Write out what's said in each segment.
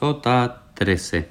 Sota 13.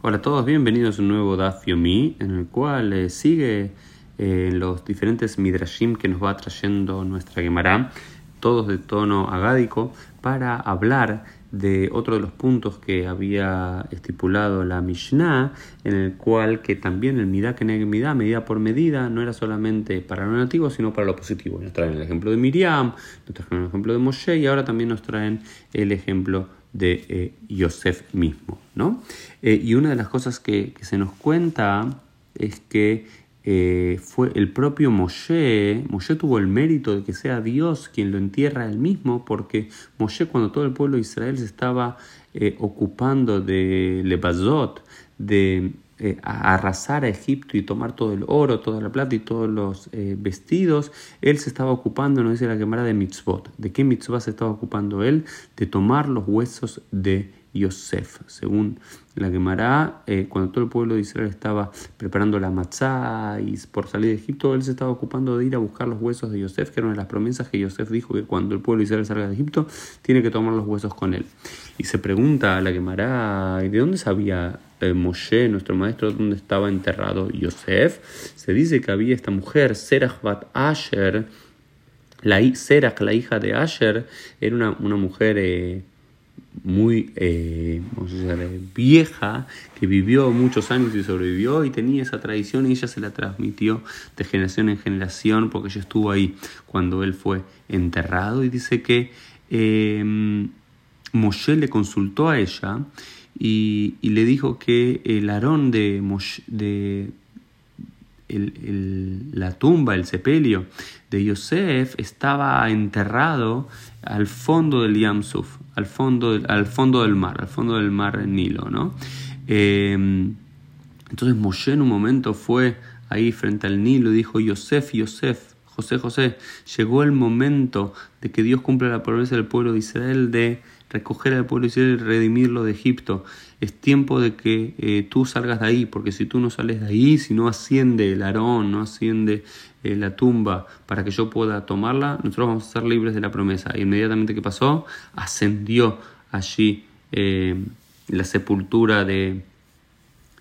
Hola a todos, bienvenidos a un nuevo Daf Yomi, en el cual eh, sigue eh, los diferentes midrashim que nos va trayendo nuestra Gemara, todos de tono agádico, para hablar de otro de los puntos que había estipulado la Mishnah, en el cual que también el Midah que Midah, medida por medida, no era solamente para lo negativo, sino para lo positivo. Nos traen el ejemplo de Miriam, nos traen el ejemplo de Moshe y ahora también nos traen el ejemplo de eh, Yosef mismo. ¿no? Eh, y una de las cosas que, se nos cuenta es que eh, fue el propio Moshe, Moshe tuvo el mérito de que sea Dios quien lo entierra él mismo, porque Moshe cuando todo el pueblo de Israel se estaba ocupando de Lebazot, de eh, arrasar a Egipto y tomar todo el oro, toda la plata y todos los eh, vestidos, él se estaba ocupando, no dice la quemara de mitzvot. ¿De qué mitzvah se estaba ocupando él? De tomar los huesos de Yosef. Según la Gemara, eh, cuando todo el pueblo de Israel estaba preparando la matzá y por salir de Egipto, él se estaba ocupando de ir a buscar los huesos de Yosef, que era una de las promesas que Yosef dijo que cuando el pueblo de Israel salga de Egipto, tiene que tomar los huesos con él. Y se pregunta a la Gemara, ¿de dónde sabía Moshe, nuestro maestro, dónde estaba enterrado Yosef? Se dice que había esta mujer, Serach Bat Asher, la, hija de Asher, era una, mujer... Eh, muy eh, vieja, que vivió muchos años y sobrevivió y tenía esa tradición y ella se la transmitió de generación en generación porque ella estuvo ahí cuando él fue enterrado y dice que eh, Moshe le consultó a ella y, le dijo que el arón de, de la tumba, el sepelio de Yosef estaba enterrado al fondo del Yamsuf, al fondo, al fondo del mar, al fondo del mar Nilo, ¿no? Em, entonces Moshe en un momento fue ahí frente al Nilo y dijo, Yosef, Yosef, José, José, llegó el momento de que Dios cumpla la promesa del pueblo de Israel de recoger al pueblo Israel y redimirlo de Egipto. Es tiempo de que eh, tú salgas de ahí, porque si tú no sales de ahí, si no asciende el arón, no asciende eh, la tumba para que yo pueda tomarla, nosotros vamos a ser libres de la promesa. E inmediatamente que pasó, ascendió allí eh, la sepultura de,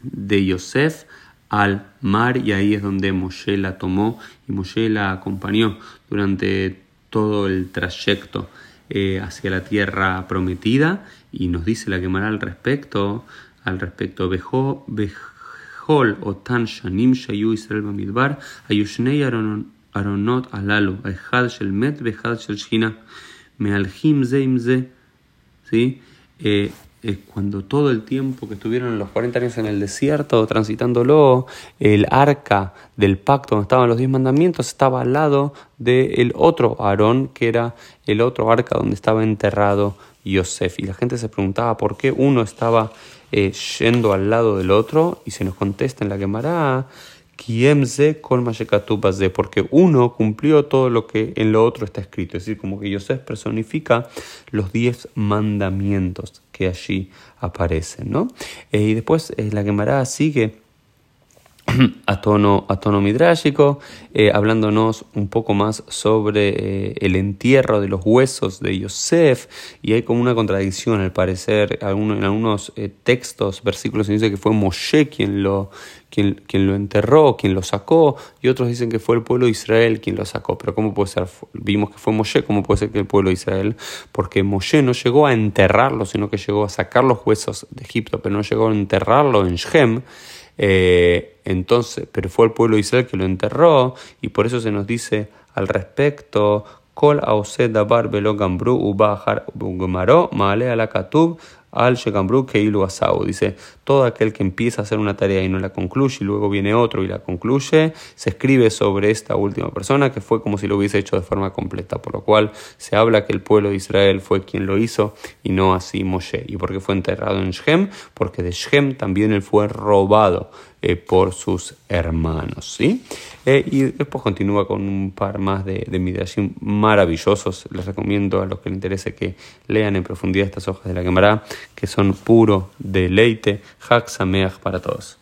de Yosef al mar y ahí es donde Moshe la tomó y Moshe la acompañó durante todo el trayecto eh, hacia la tierra prometida y nos dice la Gemara al respecto, al respecto, Bejo, Bejol o Tan Shanim Shayu Israel Bamidbar, Ayushnei Aronot Alalo, Ahad Shel Met, Behad Shel Shina, Mealhim Zeim Ze, ¿sí? Eh, cuando todo el tiempo que estuvieron los 40 años en el desierto transitándolo, el arca del pacto donde estaban los diez mandamientos estaba al lado del otro Aarón, que era el otro arca donde estaba enterrado Yosef. Y la gente se preguntaba por qué uno estaba eh, yendo al lado del otro, y se nos contesta en la quemará porque uno cumplió todo lo que en lo otro está escrito. Es decir, como que Yosef personifica los diez mandamientos que allí aparecen. ¿no? Eh, y después eh, la Gemara sigue a tono, a tono midrágico, eh, hablándonos un poco más sobre eh, el entierro de los huesos de Yosef, y hay como una contradicción al parecer, en algunos eh, textos, versículos, dice que fue Moshe quien lo, quien, quien, lo enterró, quien lo sacó, y otros dicen que fue el pueblo de Israel quien lo sacó, pero ¿cómo puede ser? Vimos que fue Moshe, ¿cómo puede ser que el pueblo de Israel? Porque Moshe no llegó a enterrarlo, sino que llegó a sacar los huesos de Egipto, pero no llegó a enterrarlo en Shem, eh, entonces, pero fue el pueblo de Israel que lo enterró y por eso se nos dice al respecto, Kol dabar gambru ubajar male ala katub al Shegambru Keilu Asau. Dice, todo aquel que empieza a hacer una tarea y no la concluye, y luego viene otro y la concluye, se escribe sobre esta última persona que fue como si lo hubiese hecho de forma completa. Por lo cual se habla que el pueblo de Israel fue quien lo hizo y no así Moshe. ¿Y por qué fue enterrado en Shem? Porque de Shem también él fue robado eh, por sus hermanos. ¿sí? Eh, y después continúa con un par más de, de maravillosos. Les recomiendo a los que les interese que lean en profundidad estas hojas de la Gemara, que son puro deleite. Hak para todos.